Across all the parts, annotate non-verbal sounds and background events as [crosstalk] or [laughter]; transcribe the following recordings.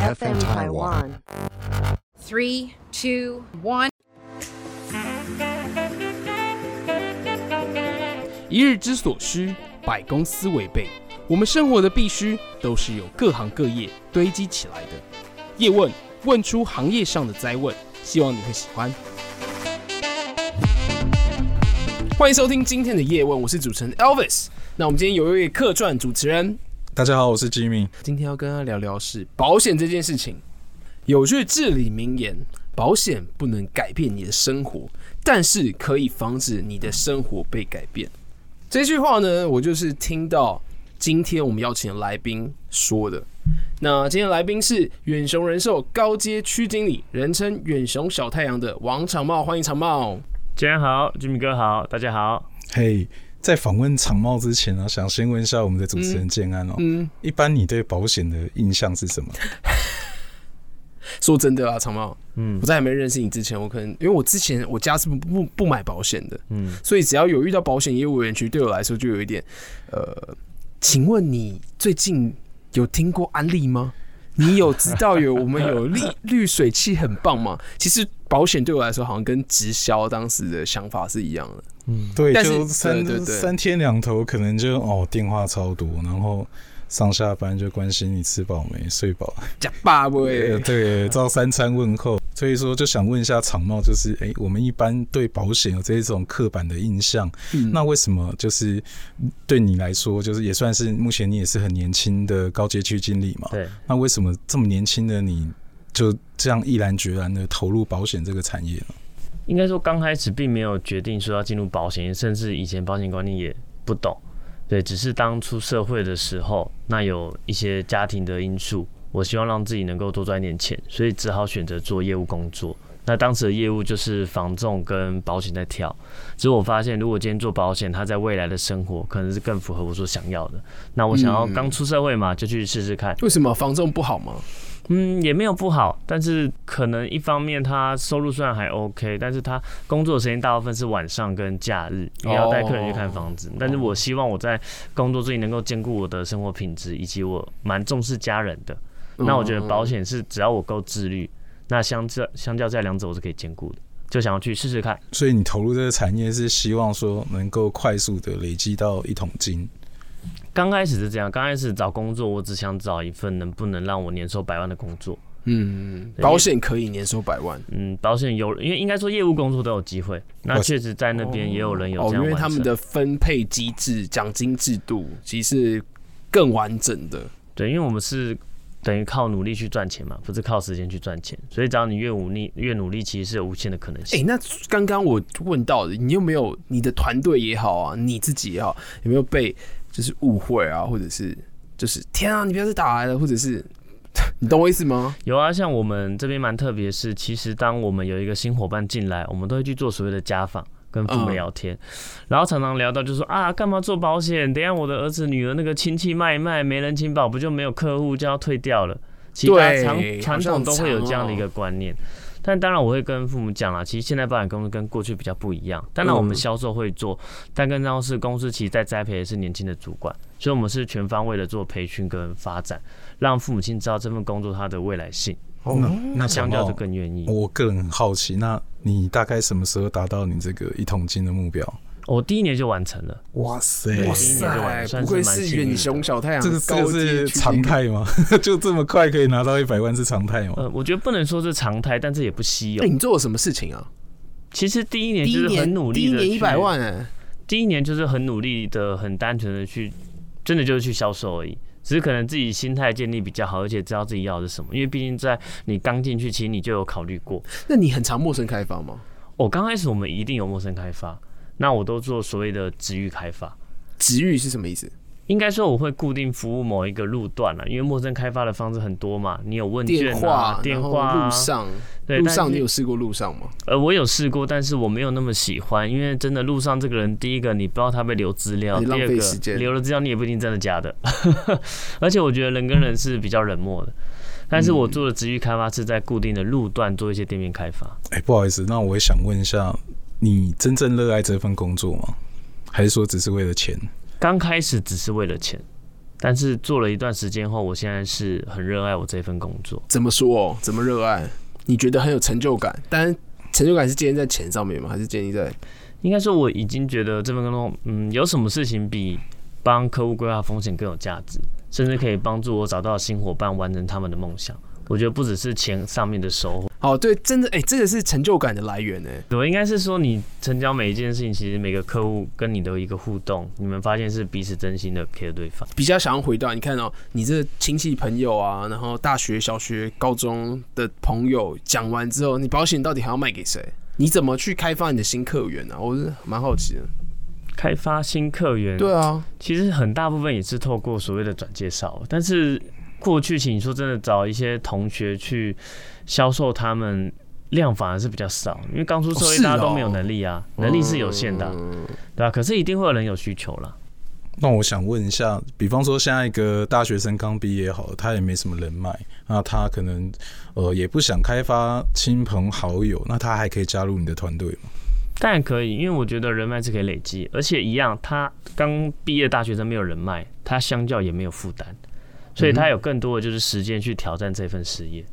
FM Taiwan. Three, two, one. 一日之所需，百公司为备。我们生活的必须，都是由各行各业堆积起来的。叶问，问出行业上的灾问，希望你会喜欢。欢迎收听今天的叶问，我是主持人 Elvis。那我们今天有一位客串主持人，大家好，我是 Jimmy。今天要跟他聊聊是保险这件事情。有句至理名言：保险不能改变你的生活，但是可以防止你的生活被改变。这句话呢，我就是听到今天我们邀请的来宾说的。那今天来宾是远雄人寿高阶区经理，人称远雄小太阳的王长茂，欢迎长茂。今天好，Jimmy 哥好，大家好。嘿，在访问长茂之前呢，想先问一下我们的主持人建安哦，嗯，嗯，一般你对保险的印象是什么？[laughs] 说真的啊，长茂，嗯，我在还没认识你之前，我可能因为我之前我家是不不不买保险的，嗯，所以只要有遇到保险业务员，其实对我来说就有一点，呃，请问你最近有听过安利吗？[laughs] 你有知道有我们有滤滤 [laughs] 水器很棒吗？其实保险对我来说好像跟直销当时的想法是一样的，嗯，对，就三三天两头可能就哦电话超多，然后。上下班就关心你吃饱没、睡饱，假爸喂，[laughs] 对，照三餐问候。所以说，就想问一下长茂，就是哎、欸，我们一般对保险有这一种刻板的印象，嗯，那为什么就是对你来说，就是也算是目前你也是很年轻的高阶区经理嘛？对，那为什么这么年轻的你就这样毅然决然的投入保险这个产业呢？应该说，刚开始并没有决定说要进入保险，甚至以前保险观念也不懂。对，只是当出社会的时候，那有一些家庭的因素，我希望让自己能够多赚一点钱，所以只好选择做业务工作。那当时的业务就是房仲跟保险在跳，只是我发现，如果今天做保险，它在未来的生活可能是更符合我所想要的。那我想要刚出社会嘛，就去试试看。为什么房仲不好吗？嗯，也没有不好，但是可能一方面他收入虽然还 OK，但是他工作的时间大部分是晚上跟假日，也要带客人去看房子。但是我希望我在工作之余能够兼顾我的生活品质，以及我蛮重视家人的。那我觉得保险是只要我够自律，那相这相较这两者我是可以兼顾的，就想要去试试看。所以你投入这个产业是希望说能够快速的累积到一桶金。刚开始是这样，刚开始找工作，我只想找一份能不能让我年收百万的工作。嗯，保险可以年收百万。嗯，保险有，因为应该说业务工作都有机会。那确实在那边也有人有这样、哦。因为他们的分配机制、奖金制度其实更完整的。对，因为我们是等于靠努力去赚钱嘛，不是靠时间去赚钱。所以只要你越努力，越努力，其实是有无限的可能性。哎、欸，那刚刚我问到的，你有没有你的团队也好啊，你自己也好，有没有被？就是误会啊，或者是就是天啊，你不要再打来了，或者是 [laughs] 你懂我意思吗？有啊，像我们这边蛮特别，是其实当我们有一个新伙伴进来，我们都会去做所谓的家访，跟父母聊天，嗯、然后常常聊到就说啊，干嘛做保险？等下我的儿子女儿那个亲戚卖一卖，没人请保，不就没有客户就要退掉了？其他传传统都会有这样的一个观念。但当然，我会跟父母讲啦，其实现在保险公司跟过去比较不一样。当然，我们销售会做，但更重要是公司其实在栽培的是年轻的主管，所以我们是全方位的做培训跟发展，让父母亲知道这份工作它的未来性。哦，那那相较就更愿意。我个人很好奇，那你大概什么时候达到你这个一桶金的目标？我第一年就完成了，哇塞，哇塞，不愧是远雄小太阳，这个这个是常态吗？[laughs] 就这么快可以拿到一百万是常态吗？呃，我觉得不能说是常态，但是也不稀有。欸，你做了什么事情啊？其实第一年就是很努力的，第一年一百万哎，第一年就是很努力的，很单纯的去，真的就是去销售而已。只是可能自己心态建立比较好，而且知道自己要的是什么。因为毕竟在你刚进去，其实你就有考虑过。那你很常陌生开发吗？我刚开始我们一定有陌生开发。那我都做所谓的直域开发，直域是什么意思？应该说我会固定服务某一个路段了，因为陌生开发的方式很多嘛。你有问卷啊，电话、路上，对，路上你有试过路上吗？呃，我有试过，但是我没有那么喜欢，因为真的路上这个人，第一个你不知道他被留资料，第二个留了资料你也不一定真的假的，[laughs] 而且我觉得人跟人是比较冷漠的。但是我做的职域开发是在固定的路段做一些店面开发。哎、欸，不好意思，那我也想问一下。你真正热爱这份工作吗？还是说只是为了钱？刚开始只是为了钱，但是做了一段时间后，我现在是很热爱我这份工作。怎么说？怎么热爱？你觉得很有成就感？但成就感是建立在钱上面吗？还是建立在？应该说我已经觉得这份工作，嗯，有什么事情比帮客户规划风险更有价值，甚至可以帮助我找到新伙伴，完成他们的梦想。我觉得不只是钱上面的收获。哦，对，真的，哎、欸，这个是成就感的来源呢。我应该是说，你成交每一件事情，其实每个客户跟你的一个互动，你们发现是彼此真心的 care 对方。比较想要回到，你看哦，你这亲戚朋友啊，然后大学、小学、高中的朋友讲完之后，你保险到底还要卖给谁？你怎么去开发你的新客源呢、啊？我是蛮好奇的。开发新客源，对啊，其实很大部分也是透过所谓的转介绍，但是过去，请说真的，找一些同学去销售，他们量反而是比较少，因为刚出社会，大家都没有能力啊，能力是有限的，对吧？可是一定会有人有需求了。那我想问一下，比方说，现在一个大学生刚毕业好了，他也没什么人脉，那他可能呃也不想开发亲朋好友，那他还可以加入你的团队吗？当然可以，因为我觉得人脉是可以累积，而且一样，他刚毕业大学生没有人脉，他相较也没有负担，所以他有更多的就是时间去挑战这份事业。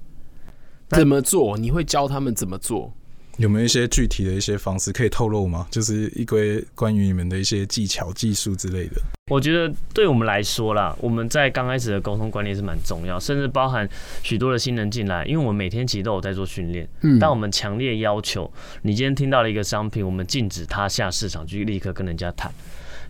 怎么做？你会教他们怎么做？有没有一些具体的一些方式可以透露吗？就是一堆关于你们的一些技巧、技术之类的。我觉得对我们来说啦，我们在刚开始的沟通观念是蛮重要，甚至包含许多的新人进来，因为我们每天其实都有在做训练。嗯，但我们强烈要求，你今天听到了一个商品，我们禁止他下市场去立刻跟人家谈，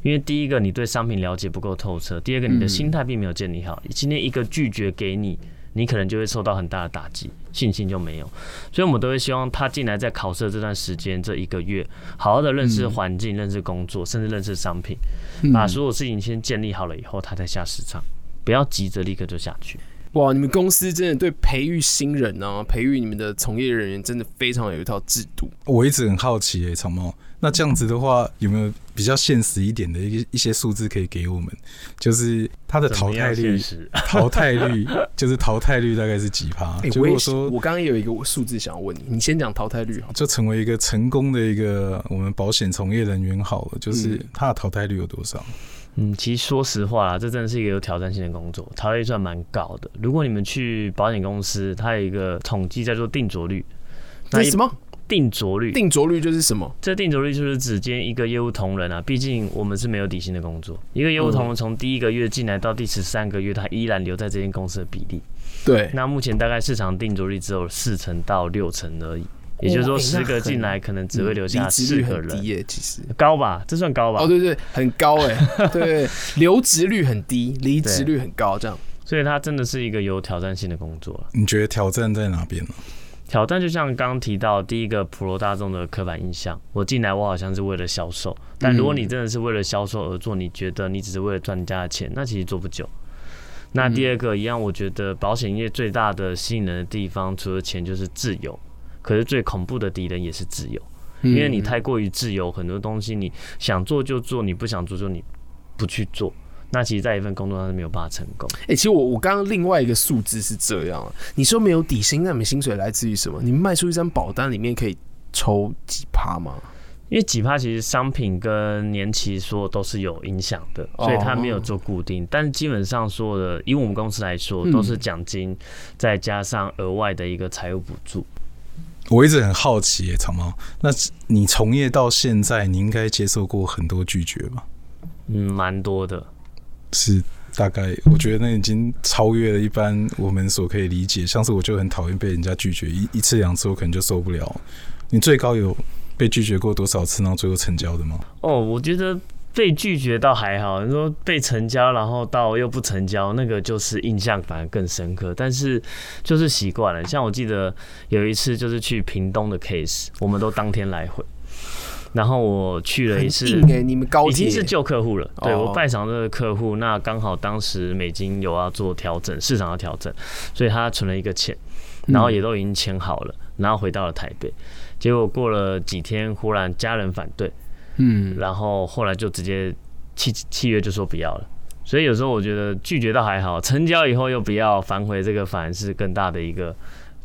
因为第一个你对商品了解不够透彻，第二个你的心态并没有建立好。今天一个拒绝给你。你可能就会受到很大的打击，信心就没有。所以，我们都会希望他进来，在考试的这段时间，这一个月，好好的认识环境、认识工作，甚至认识商品，把所有事情先建立好了以后，他再下市场，不要急着立刻就下去。哇，你们公司真的对培育新人啊，培育你们的从业人员，真的非常有一套制度。我一直很好奇、欸，哎，长毛，那这样子的话，有没有比较现实一点的一一些数字可以给我们？就是它的淘汰率，[laughs] [laughs] 淘汰率就是淘汰率大概是几趴？如果说我刚刚有一个数字想要问你，你先讲淘汰率好，就成为一个成功的一个我们保险从业人员好了，就是它的淘汰率有多少？嗯，其实说实话啦，这真的是一个有挑战性的工作，淘汰率算蛮高的。如果你们去保险公司，它有一个统计叫做定着率。那什么？定着率？定着率就是什么？这定着率就是指兼一个业务同仁啊，毕竟我们是没有底薪的工作，一个业务同仁从第一个月进来到第十三个月，他依然留在这间公司的比例。对。那目前大概市场定着率只有四成到六成而已。也就是说，十个进来可能只会留下四个人。低耶，其实高吧？这算高吧？哦，对对，很高哎。[laughs] 对，留职率很低，离职率很高，这样。所以它真的是一个有挑战性的工作。你觉得挑战在哪边呢？挑战就像刚刚提到，第一个普罗大众的刻板印象，我进来我好像是为了销售，但如果你真的是为了销售而做，你觉得你只是为了赚人家的钱，那其实做不久。那第二个一样，我觉得保险业最大的吸引人的地方，除了钱就是自由。可是最恐怖的敌人也是自由，因为你太过于自由，很多东西你想做就做，你不想做就你不去做。那其实，在一份工作上是没有办法成功。哎，其实我我刚刚另外一个数字是这样，你说没有底薪，那你们薪水来自于什么？你们卖出一张保单里面可以抽几趴吗？因为几趴其实商品跟年期说都是有影响的，所以它没有做固定。但是基本上说的，以我们公司来说，都是奖金再加上额外的一个财务补助。我一直很好奇，长毛，那你从业到现在，你应该接受过很多拒绝吧？嗯，蛮多的。是大概，我觉得那已经超越了一般我们所可以理解。像是我就很讨厌被人家拒绝，一一次两次我可能就受不了。你最高有被拒绝过多少次，然后最后成交的吗？哦，我觉得。被拒绝倒还好，你说被成交，然后到又不成交，那个就是印象反而更深刻。但是就是习惯了，像我记得有一次就是去屏东的 case，我们都当天来回，然后我去了一次，你们高已经是旧客户了，对，我拜访这个客户，那刚好当时美金有要做调整，市场要调整，所以他存了一个钱，然后也都已经签好了，然后回到了台北，结果过了几天，忽然家人反对。嗯，然后后来就直接契契约就说不要了，所以有时候我觉得拒绝倒还好，成交以后又不要反悔，这个反而是更大的一个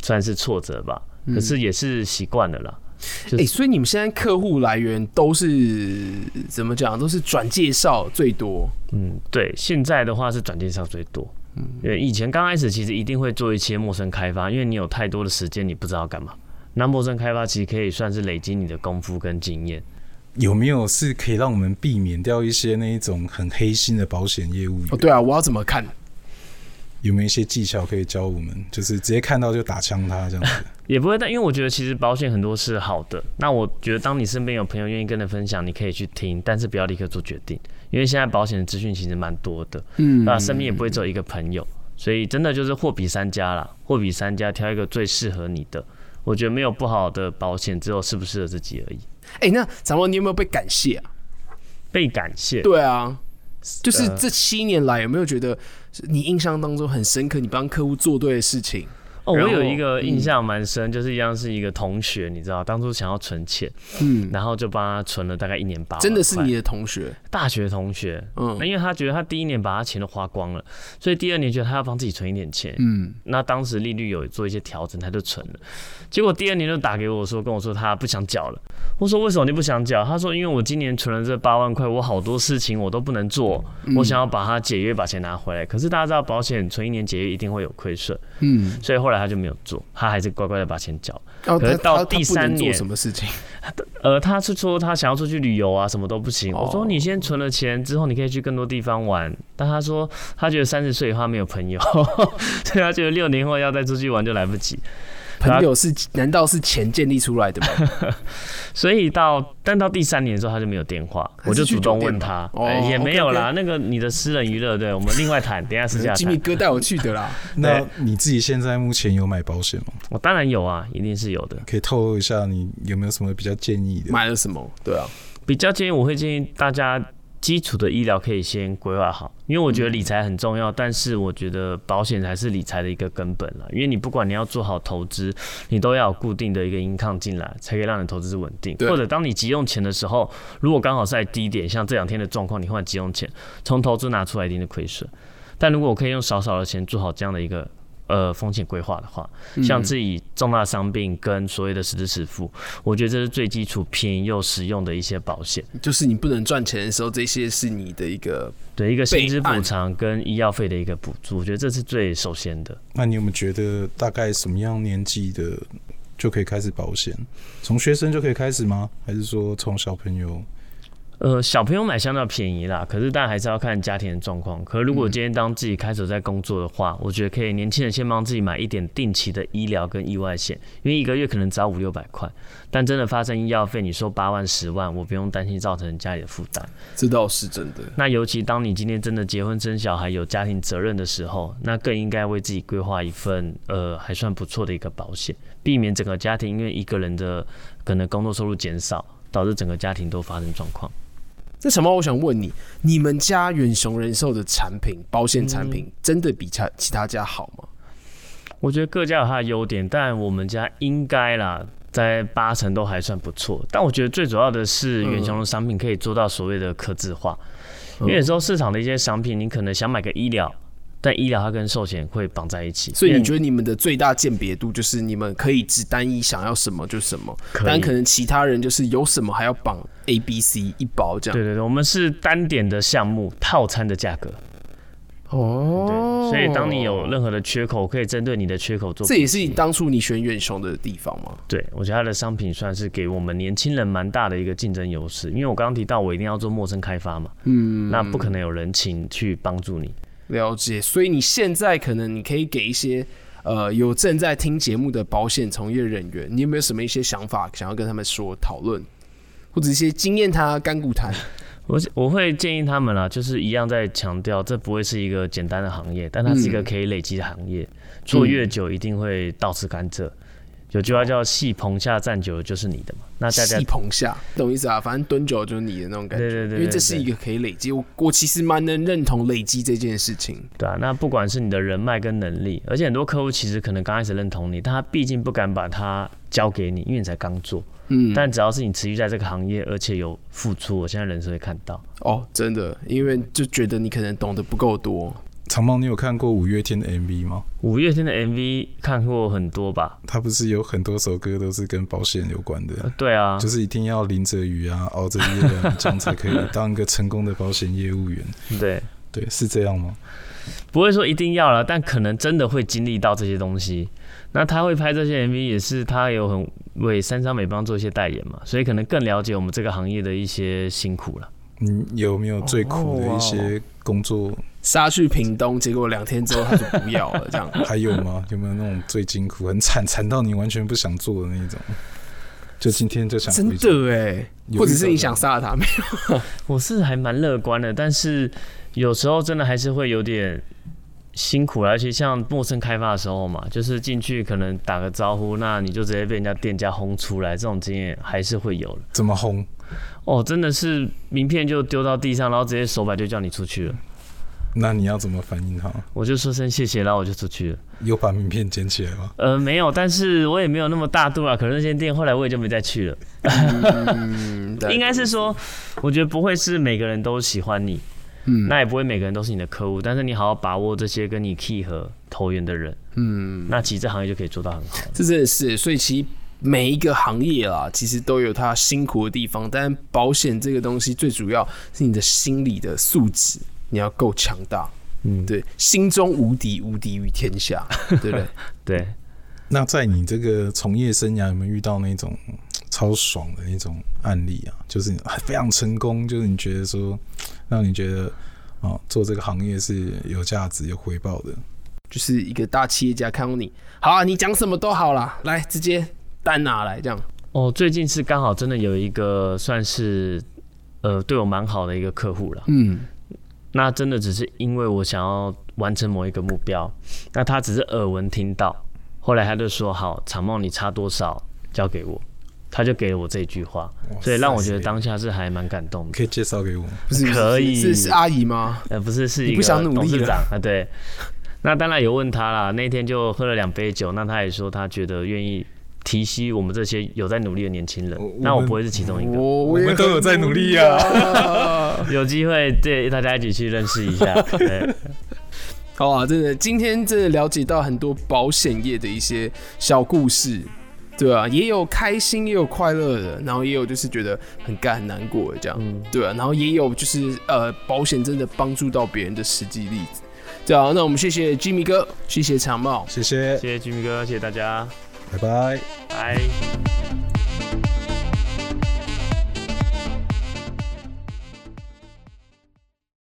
算是挫折吧。可是也是习惯了啦，就哎、欸，所以你们现在客户来源都是怎么讲？都是转介绍最多。嗯，对，现在的话是转介绍最多。嗯，因为以前刚开始其实一定会做一些陌生开发，因为你有太多的时间，你不知道干嘛。那陌生开发其实可以算是累积你的功夫跟经验。有没有是可以让我们避免掉一些那一种很黑心的保险业务？哦，对啊，我要怎么看？有没有一些技巧可以教我们？就是直接看到就打枪他这样子？[laughs] 也不会，但因为我觉得其实保险很多是好的。那我觉得当你身边有朋友愿意跟你分享，你可以去听，但是不要立刻做决定，因为现在保险的资讯其实蛮多的。嗯，那身边也不会只有一个朋友，所以真的就是货比三家啦，货比三家挑一个最适合你的。我觉得没有不好的保险，只有适不适合自己而已。哎、欸，那长荣，你有没有被感谢啊？被感谢？对啊，就是这七年来有没有觉得你印象当中很深刻，你帮客户做对的事情？哦，我有一个印象蛮深，嗯，就是一样是一个同学，你知道，当初想要存钱，嗯，然后就帮他存了大概一年八万，真的是你的同学，大学同学，嗯，那因为他觉得他第一年把他钱都花光了，所以第二年觉得他要帮自己存一点钱，嗯，那当时利率有做一些调整，他就存了，结果第二年就打给我说，跟我说他不想缴了，我说为什么你不想缴？他说因为我今年存了这八万块，我好多事情我都不能做，嗯，我想要把它解约，把钱拿回来，可是大家知道保险存一年解约一定会有亏损，嗯，所以后来。他就没有做，他还是乖乖的把钱缴。可是到第三年，什么事情？[laughs] 呃，他是说他想要出去旅游啊，什么都不行。我说你先存了钱之后，你可以去更多地方玩。但他说他觉得三十岁以后没有朋友，[laughs] 所以他觉得六年后要再出去玩就来不及。朋友是？难道是钱建立出来的吗？[laughs] 所以到但到第三年的时候他就没有电话，我就主动问他，欸、也没有啦。Okay, okay. 那个你的私人娱乐，对我们另外谈，等下私下谈。吉米哥带我去的啦。[laughs] 那你自己现在目前有买保险吗？我当然有啊，一定是有的。可以透露一下你有没有什么比较建议的？买了什么？对啊，比较建议我会建议大家。基础的医疗可以先规划好，因为我觉得理财很重要，但是我觉得保险才是理财的一个根本了。因为你不管你要做好投资，你都要有固定的一个 income 进来，才可以让你投资是稳定。或者当你急用钱的时候，如果刚好是在低点，像这两天的状况，你换急用钱从投资拿出来一定的亏损。但如果我可以用少少的钱做好这样的一个。呃，风险规划的话，像自己重大伤病跟所谓的实支实付，我觉得这是最基础、便宜又实用的一些保险。就是你不能赚钱的时候，这些是你的一个对一个薪资补偿跟医药费的一个补助，我觉得这是最首先的。那你有没有觉得大概什么样年纪的就可以开始保险？从学生就可以开始吗？还是说从小朋友？呃，小朋友买相对便宜啦，可是但还是要看家庭的状况。可是如果今天当自己开始在工作的话，嗯、我觉得可以年轻人先帮自己买一点定期的医疗跟意外险，因为一个月可能只要五六百块，但真的发生医药费，你说八万十万，我不用担心造成家里的负担。这倒是真的。那尤其当你今天真的结婚生小孩有家庭责任的时候，那更应该为自己规划一份呃还算不错的一个保险，避免整个家庭因为一个人的可能工作收入减少，导致整个家庭都发生状况。这什么？我想问你，你们家远雄人寿的产品，保险产品真的比其他其他家好吗？我觉得各家有它的优点，但我们家应该啦，在八成都还算不错。但我觉得最主要的是远雄的商品可以做到所谓的客制化，因为有时候市场的一些商品，你可能想买个医疗。但医疗它跟寿险会绑在一起，所以你觉得你们的最大鉴别度就是你们可以只单一想要什么就什么，但可能其他人就是有什么还要绑 A、B、C 一包这样。对对对，我们是单点的项目套餐的价格。哦，所以当你有任何的缺口，可以针对你的缺口做。这也是你当初你选远雄的地方吗？对，我觉得它的商品算是给我们年轻人蛮大的一个竞争优势，因为我刚刚提到我一定要做陌生开发嘛，嗯，那不可能有人情去帮助你。了解，所以你现在可能你可以给一些呃有正在听节目的保险从业人员，你有没有什么一些想法想要跟他们说讨论，或者一些经验谈、甘苦谈？我我会建议他们啦，就是一样在强调，这不会是一个简单的行业，但它是一个可以累积的行业，做越久一定会倒吃甘蔗。有句话叫“戏棚下站久了就是你的”嘛，那大家戏棚下懂意思啊？反正蹲久了就是你的那种感觉。对对对，因为这是一个可以累积，我我其实蛮能认同累积这件事情。对啊，那不管是你的人脉跟能力，而且很多客户其实可能刚开始认同你，但他毕竟不敢把它交给你，因为你才刚做。嗯，但只要是你持续在这个行业，而且有付出，我现在人是会看到。哦，真的，因为就觉得你可能懂得不够多。长毛，你有看过五月天的 MV 吗？五月天的 MV 看过很多吧？他不是有很多首歌都是跟保险有关的？对啊，就是一定要淋着雨啊，熬着夜啊，这样才可以当一个成功的保险业务员。[laughs] 对对，是这样吗？不会说一定要了，但可能真的会经历到这些东西。那他会拍这些 MV，也是他有很为三商美邦做一些代言嘛，所以可能更了解我们这个行业的一些辛苦了。嗯有没有最苦的一些工作？杀去屏东，结果两天之后他就不要了，这样 [laughs] 还有吗？有没有那种最辛苦、很惨惨到你完全不想做的那种？就今天就想真的哎，或者是你想杀了他没有？我是还蛮乐观的，但是有时候真的还是会有点辛苦，而且像陌生开发的时候嘛，就是进去可能打个招呼，那你就直接被人家店家轰出来，这种经验还是会有的。怎么轰？哦，真的是名片就丢到地上，然后直接手摆就叫你出去了。那你要怎么反应他？我就说声谢谢，然后我就出去了。有把名片捡起来吗？呃，没有，但是我也没有那么大度啊。可能那间店后来我也就没再去了。嗯、[laughs] 应该是说，我觉得不会是每个人都喜欢你，嗯，那也不会每个人都是你的客户。但是你好好把握这些跟你契合投缘的人，嗯，那其实这行业就可以做到很好。这真的是，所以其实每一个行业啦，其实都有它辛苦的地方。但保险这个东西，最主要是你的心理的素质。你要够强大，嗯，对，心中无敌，无敌于天下，[laughs] 对不对？对。那在你这个从业生涯，有没有遇到那种超爽的那种案例啊？就是非常成功，就是你觉得说，让你觉得哦，做这个行业是有价值、有回报的，就是一个大企业家看到你，好啊，你讲什么都好啦，来直接单拿来这样。哦，最近是刚好真的有一个算是呃对我蛮好的一个客户了，嗯。那真的只是因为我想要完成某一个目标，那他只是耳闻听到，后来他就说好，长茂你差多少交给我，他就给了我这句话，所以让我觉得当下是还蛮感动的。可以介绍给我？不是可以？是是阿姨吗？呃，不是，是一个董事长啊。对，那当然有问他啦，那天就喝了两杯酒，那他也说他觉得愿意。提携我们这些有在努力的年轻人，那我不会是其中一个。我我们都有在努力啊，有机会对大家一起去认识一下。[laughs] 对，好啊，真的，今天真的了解到很多保险业的一些小故事，对啊，也有开心，也有快乐的，然后也有就是觉得很干很难过的这样，嗯、对啊，然后也有就是呃，保险真的帮助到别人的实际例子。对啊，那我们谢谢 Jimmy 哥，谢谢长茂，谢谢，谢谢 Jimmy 哥，谢谢大家。拜拜。拜。